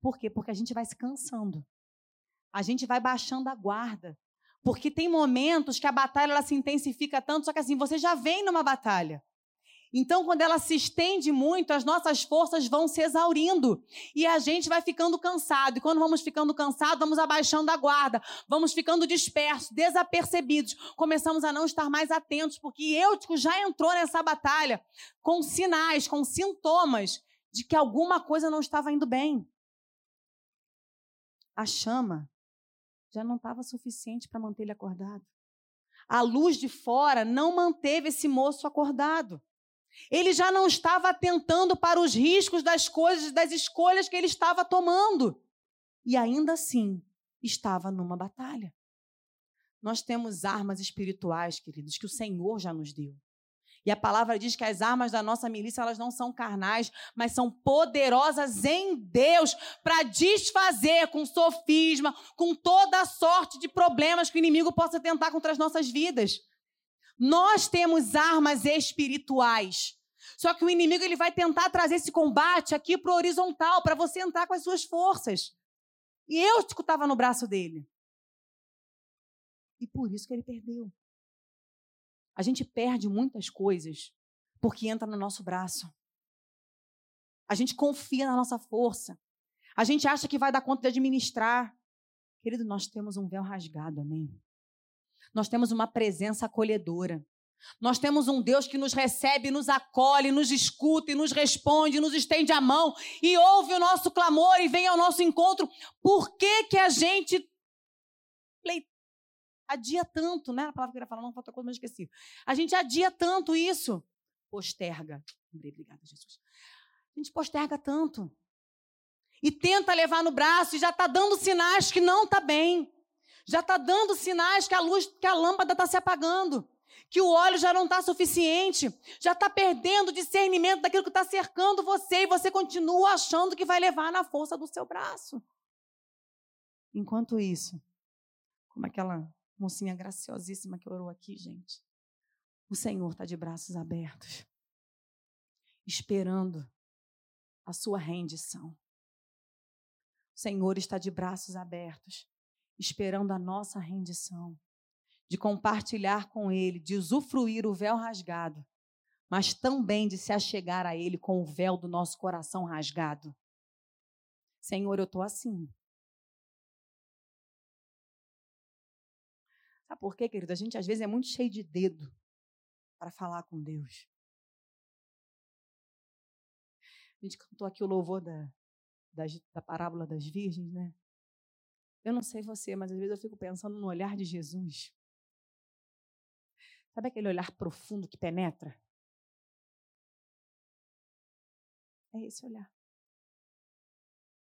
Por quê? Porque a gente vai se cansando. A gente vai baixando a guarda. Porque tem momentos que a batalha ela se intensifica tanto, só que assim, você já vem numa batalha. Então, quando ela se estende muito, as nossas forças vão se exaurindo e a gente vai ficando cansado. E quando vamos ficando cansados, vamos abaixando a guarda, vamos ficando dispersos, desapercebidos, começamos a não estar mais atentos, porque Eutico já entrou nessa batalha com sinais, com sintomas de que alguma coisa não estava indo bem. A chama já não estava suficiente para manter ele acordado. A luz de fora não manteve esse moço acordado. Ele já não estava atentando para os riscos das coisas, das escolhas que ele estava tomando. E ainda assim, estava numa batalha. Nós temos armas espirituais, queridos, que o Senhor já nos deu. E a palavra diz que as armas da nossa milícia, elas não são carnais, mas são poderosas em Deus para desfazer com sofisma, com toda a sorte de problemas que o inimigo possa tentar contra as nossas vidas. Nós temos armas espirituais. Só que o inimigo ele vai tentar trazer esse combate aqui para o horizontal, para você entrar com as suas forças. E eu estava no braço dele. E por isso que ele perdeu. A gente perde muitas coisas porque entra no nosso braço. A gente confia na nossa força. A gente acha que vai dar conta de administrar. Querido, nós temos um véu rasgado, amém? Nós temos uma presença acolhedora. Nós temos um Deus que nos recebe, nos acolhe, nos escuta e nos responde, nos estende a mão e ouve o nosso clamor e vem ao nosso encontro. Por que, que a gente adia tanto, né? A palavra que eu ia falar, não falta coisa, mas esqueci. A gente adia tanto isso. Posterga. Obrigada, Jesus. A gente posterga tanto. E tenta levar no braço e já está dando sinais que não está bem já está dando sinais que a luz, que a lâmpada está se apagando, que o óleo já não está suficiente, já está perdendo discernimento daquilo que está cercando você e você continua achando que vai levar na força do seu braço. Enquanto isso, como aquela mocinha graciosíssima que orou aqui, gente, o Senhor está de braços abertos, esperando a sua rendição. O Senhor está de braços abertos, esperando a nossa rendição, de compartilhar com Ele, de usufruir o véu rasgado, mas também de se achegar a Ele com o véu do nosso coração rasgado. Senhor, eu estou assim. Sabe por quê, querido? A gente às vezes é muito cheio de dedo para falar com Deus. A gente cantou aqui o louvor da, da, da parábola das virgens, né? Eu não sei você, mas às vezes eu fico pensando no olhar de Jesus. Sabe aquele olhar profundo que penetra? É esse olhar.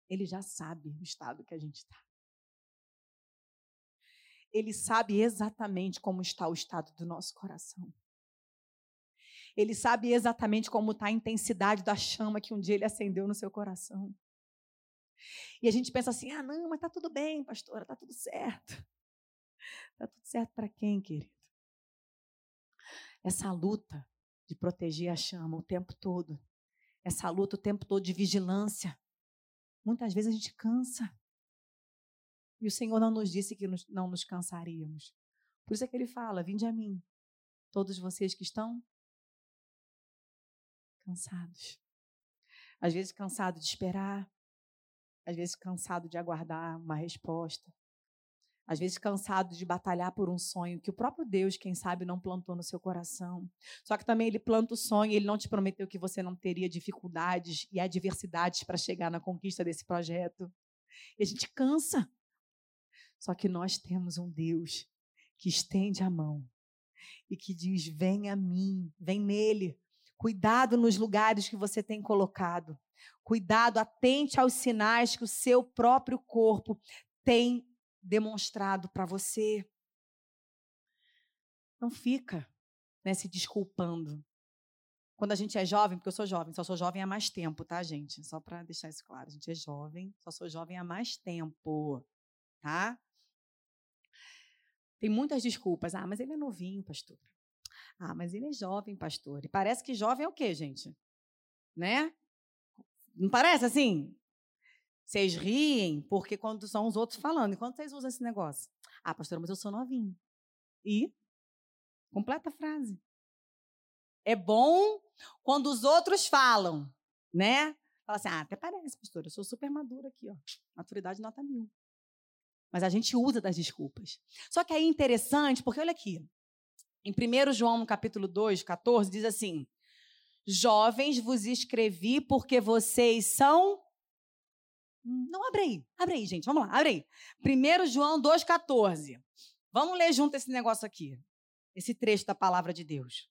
Ele já sabe o estado que a gente está. Ele sabe exatamente como está o estado do nosso coração. Ele sabe exatamente como está a intensidade da chama que um dia ele acendeu no seu coração. E a gente pensa assim: ah, não, mas está tudo bem, pastora, está tudo certo. Está *laughs* tudo certo para quem, querido? Essa luta de proteger a chama o tempo todo, essa luta o tempo todo de vigilância, muitas vezes a gente cansa. E o Senhor não nos disse que não nos cansaríamos. Por isso é que ele fala: Vinde a mim, todos vocês que estão cansados. Às vezes cansado de esperar, às vezes cansado de aguardar uma resposta, às vezes cansado de batalhar por um sonho que o próprio Deus, quem sabe, não plantou no seu coração. Só que também ele planta o sonho, ele não te prometeu que você não teria dificuldades e adversidades para chegar na conquista desse projeto. E a gente cansa. Só que nós temos um Deus que estende a mão e que diz: Vem a mim, vem nele. Cuidado nos lugares que você tem colocado. Cuidado, atente aos sinais que o seu próprio corpo tem demonstrado para você. Não fica né, se desculpando. Quando a gente é jovem, porque eu sou jovem, só sou jovem há mais tempo, tá, gente? Só para deixar isso claro, a gente é jovem, só sou jovem há mais tempo, tá? Tem muitas desculpas. Ah, mas ele é novinho, pastor. Ah, mas ele é jovem, pastor. E parece que jovem é o quê, gente? Né? Não parece assim? Vocês riem porque quando são os outros falando. E quando vocês usam esse negócio? Ah, pastora, mas eu sou novinho. E? Completa a frase. É bom quando os outros falam, né? Fala assim, ah, até parece, pastora, eu sou super madura aqui, ó. Maturidade nota mil. Mas a gente usa das desculpas. Só que aí é interessante, porque olha aqui. Em 1 João, no capítulo 2, 14, diz assim: Jovens, vos escrevi porque vocês são. Não, abre aí, abre aí, gente, vamos lá, abre aí. 1 João 2,14. Vamos ler junto esse negócio aqui, esse trecho da palavra de Deus.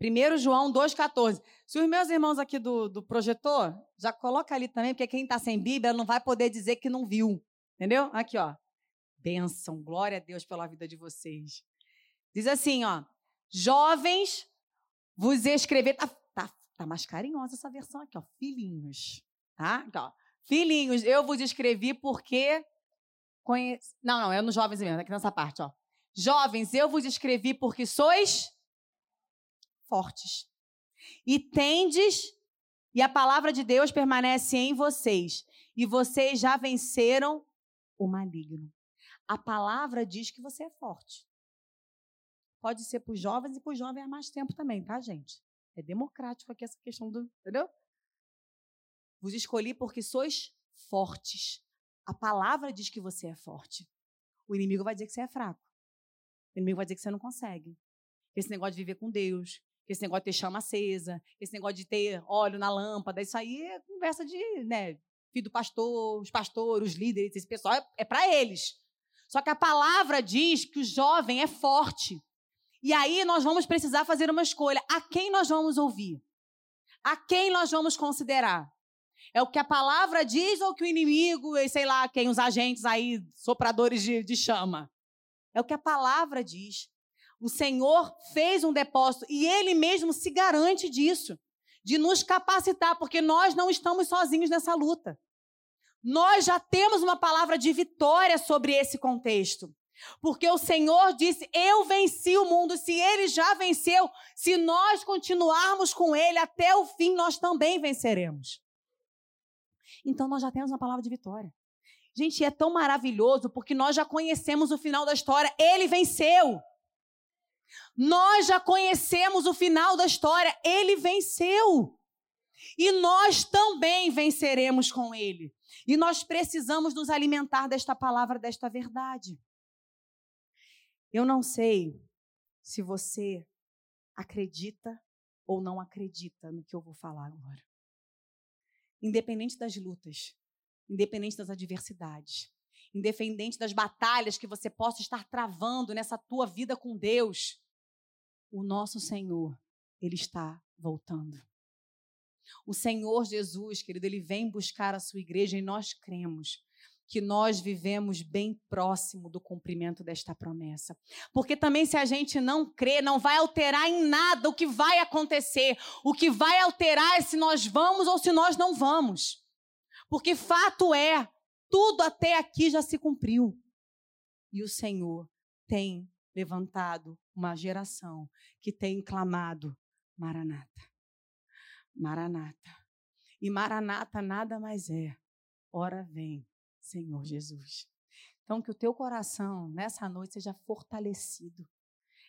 1 João 2,14. Se os meus irmãos aqui do, do projetor, já coloca ali também, porque quem está sem Bíblia não vai poder dizer que não viu. Entendeu? Aqui, ó. Bênção, glória a Deus pela vida de vocês. Diz assim, ó. Jovens, vos escrever. Tá, tá, tá mais carinhosa essa versão aqui, ó. Filhinhos. Tá? Aqui, ó. Filhinhos, eu vos escrevi porque. Conhe... Não, não, é no jovens mesmo, aqui nessa parte, ó. Jovens, eu vos escrevi porque sois fortes. E tendes, e a palavra de Deus permanece em vocês. E vocês já venceram o maligno. A palavra diz que você é forte. Pode ser para os jovens e para os jovens há mais tempo também, tá, gente? É democrático aqui essa questão do. Entendeu? Vos escolhi porque sois fortes. A palavra diz que você é forte. O inimigo vai dizer que você é fraco. O inimigo vai dizer que você não consegue. Esse negócio de viver com Deus, esse negócio de ter chama acesa, esse negócio de ter óleo na lâmpada, isso aí é conversa de, né, filho do pastor, os pastores, os líderes, esse pessoal é, é para eles. Só que a palavra diz que o jovem é forte. E aí nós vamos precisar fazer uma escolha. A quem nós vamos ouvir? A quem nós vamos considerar? É o que a palavra diz ou que o inimigo, e sei lá, quem os agentes aí, sopradores de, de chama? É o que a palavra diz. O Senhor fez um depósito e ele mesmo se garante disso, de nos capacitar, porque nós não estamos sozinhos nessa luta nós já temos uma palavra de vitória sobre esse contexto. Porque o Senhor disse: Eu venci o mundo. Se ele já venceu, se nós continuarmos com ele até o fim, nós também venceremos. Então nós já temos uma palavra de vitória. Gente, é tão maravilhoso porque nós já conhecemos o final da história. Ele venceu. Nós já conhecemos o final da história. Ele venceu. E nós também venceremos com ele. E nós precisamos nos alimentar desta palavra, desta verdade. Eu não sei se você acredita ou não acredita no que eu vou falar agora. Independente das lutas, independente das adversidades, independente das batalhas que você possa estar travando nessa tua vida com Deus, o nosso Senhor, ele está voltando. O Senhor Jesus, querido, ele vem buscar a sua igreja e nós cremos que nós vivemos bem próximo do cumprimento desta promessa. Porque também, se a gente não crê, não vai alterar em nada o que vai acontecer. O que vai alterar é se nós vamos ou se nós não vamos. Porque fato é, tudo até aqui já se cumpriu. E o Senhor tem levantado uma geração que tem clamado: Maranata. Maranata. E Maranata nada mais é. Ora vem, Senhor Jesus. Então, que o teu coração nessa noite seja fortalecido,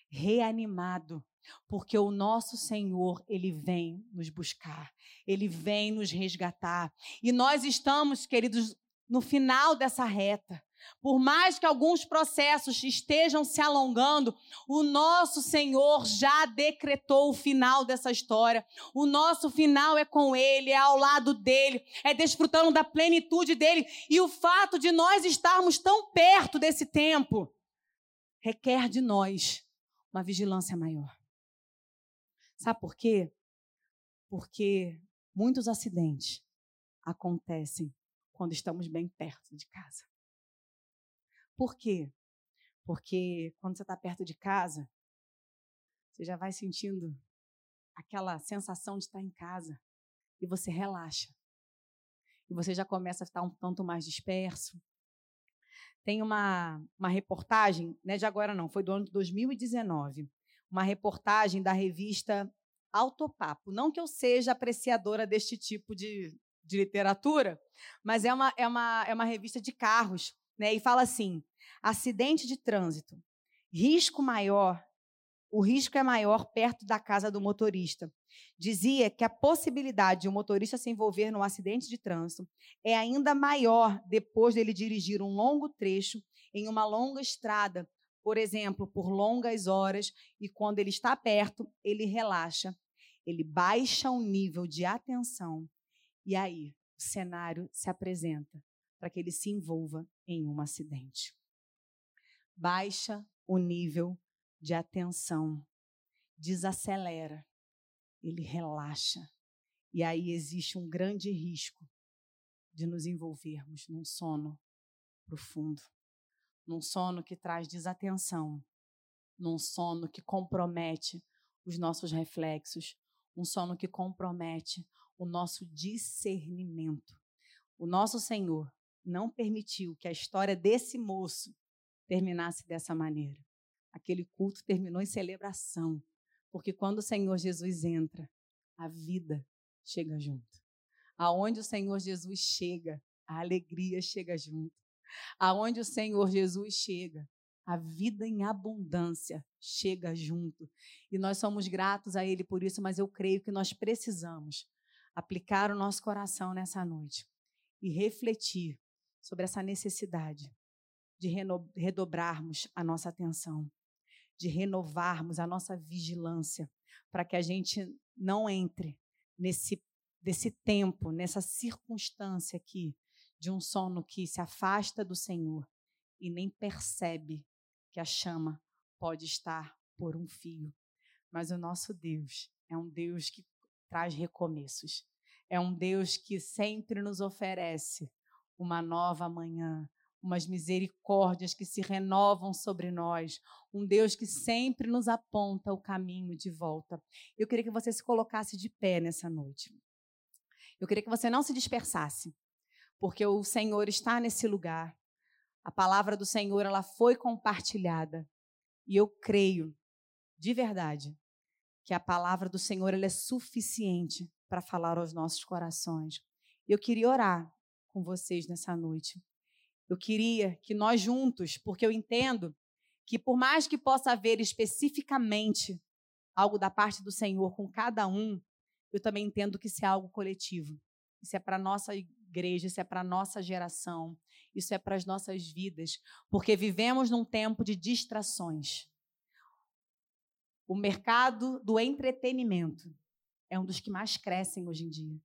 reanimado, porque o nosso Senhor, ele vem nos buscar, ele vem nos resgatar. E nós estamos, queridos, no final dessa reta. Por mais que alguns processos estejam se alongando, o nosso Senhor já decretou o final dessa história. O nosso final é com Ele, é ao lado dele, é desfrutando da plenitude dele. E o fato de nós estarmos tão perto desse tempo requer de nós uma vigilância maior. Sabe por quê? Porque muitos acidentes acontecem quando estamos bem perto de casa. Por quê? Porque quando você está perto de casa, você já vai sentindo aquela sensação de estar em casa e você relaxa. E você já começa a estar um tanto mais disperso. Tem uma, uma reportagem, né, de agora não, foi do ano de 2019, uma reportagem da revista Autopapo. Não que eu seja apreciadora deste tipo de, de literatura, mas é uma, é uma, é uma revista de carros, né? E fala assim: acidente de trânsito, risco maior, o risco é maior perto da casa do motorista. Dizia que a possibilidade de o um motorista se envolver num acidente de trânsito é ainda maior depois dele dirigir um longo trecho em uma longa estrada, por exemplo, por longas horas, e quando ele está perto, ele relaxa, ele baixa o nível de atenção, e aí o cenário se apresenta para que ele se envolva em um acidente. Baixa o nível de atenção, desacelera, ele relaxa. E aí existe um grande risco de nos envolvermos num sono profundo, num sono que traz desatenção, num sono que compromete os nossos reflexos, um sono que compromete o nosso discernimento. O nosso Senhor não permitiu que a história desse moço terminasse dessa maneira. Aquele culto terminou em celebração, porque quando o Senhor Jesus entra, a vida chega junto. Aonde o Senhor Jesus chega, a alegria chega junto. Aonde o Senhor Jesus chega, a vida em abundância chega junto. E nós somos gratos a Ele por isso, mas eu creio que nós precisamos aplicar o nosso coração nessa noite e refletir sobre essa necessidade de redobrarmos a nossa atenção, de renovarmos a nossa vigilância, para que a gente não entre nesse tempo, nessa circunstância aqui de um sono que se afasta do Senhor e nem percebe que a chama pode estar por um fio. Mas o nosso Deus é um Deus que traz recomeços. É um Deus que sempre nos oferece uma nova manhã, umas misericórdias que se renovam sobre nós, um Deus que sempre nos aponta o caminho de volta. Eu queria que você se colocasse de pé nessa noite. Eu queria que você não se dispersasse, porque o Senhor está nesse lugar. A palavra do Senhor ela foi compartilhada e eu creio de verdade que a palavra do Senhor ela é suficiente para falar aos nossos corações. Eu queria orar com vocês nessa noite. Eu queria que nós juntos, porque eu entendo que por mais que possa haver especificamente algo da parte do Senhor com cada um, eu também entendo que isso é algo coletivo. Isso é para nossa igreja, isso é para nossa geração, isso é para as nossas vidas, porque vivemos num tempo de distrações. O mercado do entretenimento é um dos que mais crescem hoje em dia.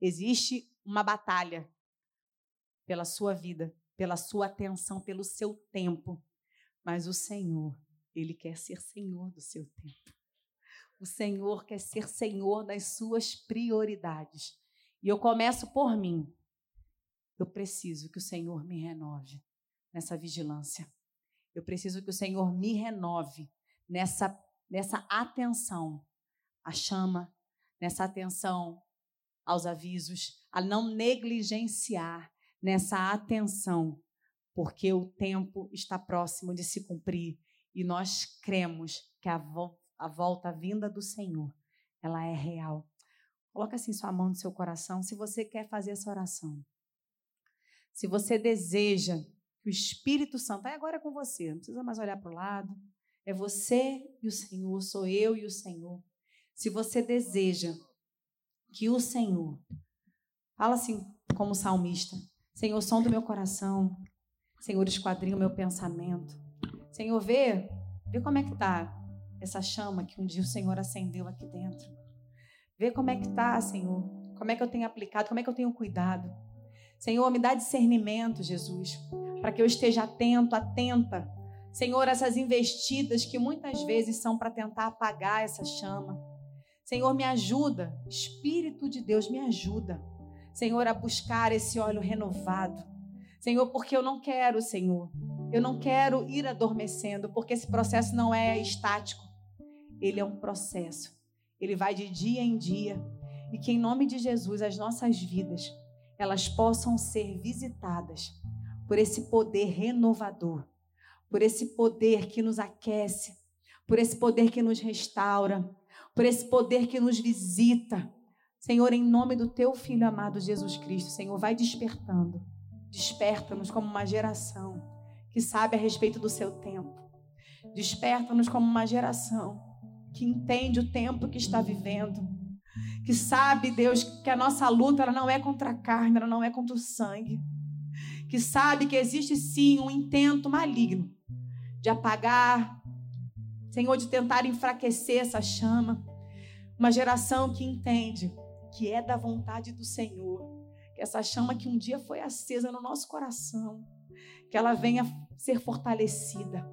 Existe uma batalha pela sua vida, pela sua atenção, pelo seu tempo. Mas o Senhor, Ele quer ser Senhor do seu tempo. O Senhor quer ser Senhor das suas prioridades. E eu começo por mim. Eu preciso que o Senhor me renove nessa vigilância. Eu preciso que o Senhor me renove nessa, nessa atenção à chama, nessa atenção aos avisos, a não negligenciar nessa atenção, porque o tempo está próximo de se cumprir e nós cremos que a, vo a volta vinda do Senhor, ela é real. Coloca assim sua mão no seu coração se você quer fazer essa oração. Se você deseja que o Espírito Santo, é agora com você, não precisa mais olhar para o lado. É você e o Senhor, sou eu e o Senhor. Se você deseja que o Senhor, fala assim como salmista, Senhor, som do meu coração. Senhor, esquadrinha o meu pensamento. Senhor, vê, vê como é que está essa chama que um dia o Senhor acendeu aqui dentro. Vê como é que está, Senhor. Como é que eu tenho aplicado, como é que eu tenho cuidado. Senhor, me dá discernimento, Jesus, para que eu esteja atento, atenta. Senhor, essas investidas que muitas vezes são para tentar apagar essa chama. Senhor, me ajuda. Espírito de Deus, me ajuda Senhor, a buscar esse óleo renovado. Senhor, porque eu não quero, Senhor, eu não quero ir adormecendo, porque esse processo não é estático. Ele é um processo. Ele vai de dia em dia. E que em nome de Jesus as nossas vidas elas possam ser visitadas por esse poder renovador, por esse poder que nos aquece, por esse poder que nos restaura, por esse poder que nos visita, Senhor, em nome do teu filho amado Jesus Cristo, Senhor, vai despertando. Desperta-nos como uma geração que sabe a respeito do seu tempo. Desperta-nos como uma geração que entende o tempo que está vivendo. Que sabe, Deus, que a nossa luta ela não é contra a carne, ela não é contra o sangue. Que sabe que existe sim um intento maligno de apagar, Senhor, de tentar enfraquecer essa chama. Uma geração que entende que é da vontade do Senhor, que essa chama que um dia foi acesa no nosso coração, que ela venha ser fortalecida,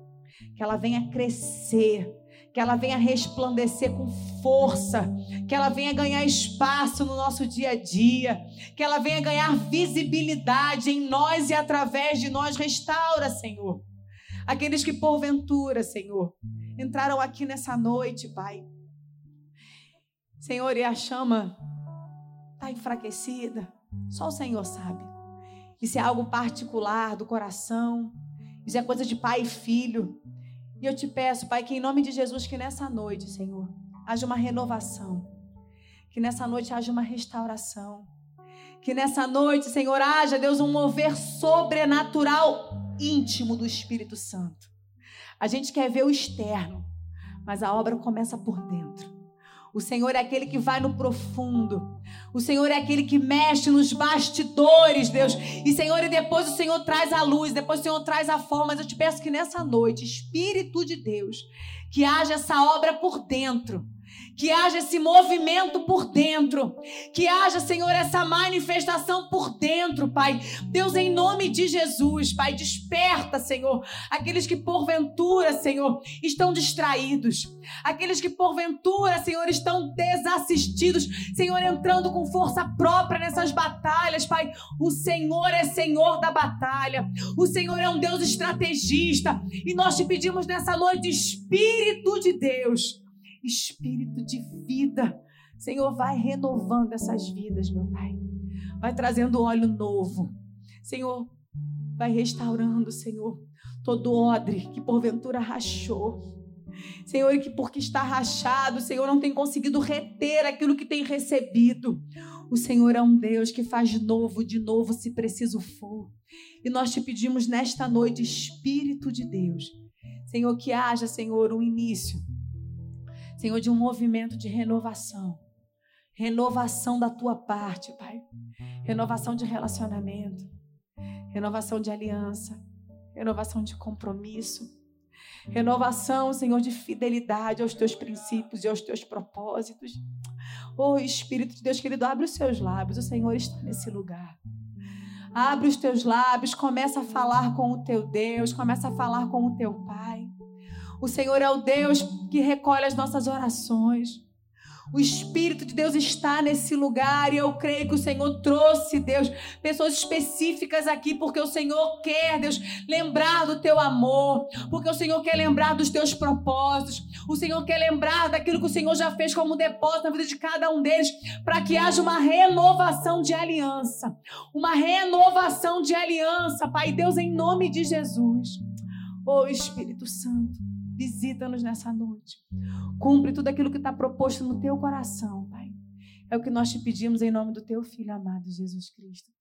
que ela venha crescer, que ela venha resplandecer com força, que ela venha ganhar espaço no nosso dia a dia, que ela venha ganhar visibilidade em nós e através de nós. Restaura, Senhor. Aqueles que porventura, Senhor, entraram aqui nessa noite, Pai. Senhor, e a chama está enfraquecida. Só o Senhor sabe. Isso é algo particular do coração. Isso é coisa de pai e filho. E eu te peço, Pai, que em nome de Jesus, que nessa noite, Senhor, haja uma renovação. Que nessa noite haja uma restauração. Que nessa noite, Senhor, haja, Deus, um mover sobrenatural íntimo do Espírito Santo. A gente quer ver o externo, mas a obra começa por dentro. O Senhor é aquele que vai no profundo. O Senhor é aquele que mexe nos bastidores, Deus. E Senhor, e depois o Senhor traz a luz, depois o Senhor traz a forma. Mas eu te peço que nessa noite, Espírito de Deus, que haja essa obra por dentro que haja esse movimento por dentro, que haja, Senhor, essa manifestação por dentro, Pai. Deus, em nome de Jesus, Pai, desperta, Senhor, aqueles que porventura, Senhor, estão distraídos, aqueles que porventura, Senhor, estão desassistidos, Senhor, entrando com força própria nessas batalhas, Pai. O Senhor é Senhor da batalha, o Senhor é um Deus estrategista, e nós te pedimos nessa noite, Espírito de Deus espírito de vida. Senhor, vai renovando essas vidas, meu Pai. Vai trazendo óleo novo. Senhor, vai restaurando, Senhor, todo odre que porventura rachou. Senhor, e que porque está rachado, Senhor, não tem conseguido reter aquilo que tem recebido. O Senhor é um Deus que faz novo, de novo, se preciso for. E nós te pedimos nesta noite, Espírito de Deus, Senhor, que haja, Senhor, um início Senhor, de um movimento de renovação. Renovação da tua parte, Pai. Renovação de relacionamento. Renovação de aliança. Renovação de compromisso. Renovação, Senhor, de fidelidade aos teus princípios e aos teus propósitos. Oh, Espírito de Deus querido, abre os seus lábios. O Senhor está nesse lugar. Abre os teus lábios, começa a falar com o teu Deus, começa a falar com o teu Pai. O Senhor é o Deus que recolhe as nossas orações. O Espírito de Deus está nesse lugar e eu creio que o Senhor trouxe, Deus, pessoas específicas aqui, porque o Senhor quer, Deus, lembrar do teu amor, porque o Senhor quer lembrar dos teus propósitos, o Senhor quer lembrar daquilo que o Senhor já fez como depósito na vida de cada um deles, para que haja uma renovação de aliança, uma renovação de aliança, Pai Deus, em nome de Jesus. Oh Espírito Santo. Visita-nos nessa noite. Cumpre tudo aquilo que está proposto no teu coração, Pai. É o que nós te pedimos em nome do teu Filho amado, Jesus Cristo.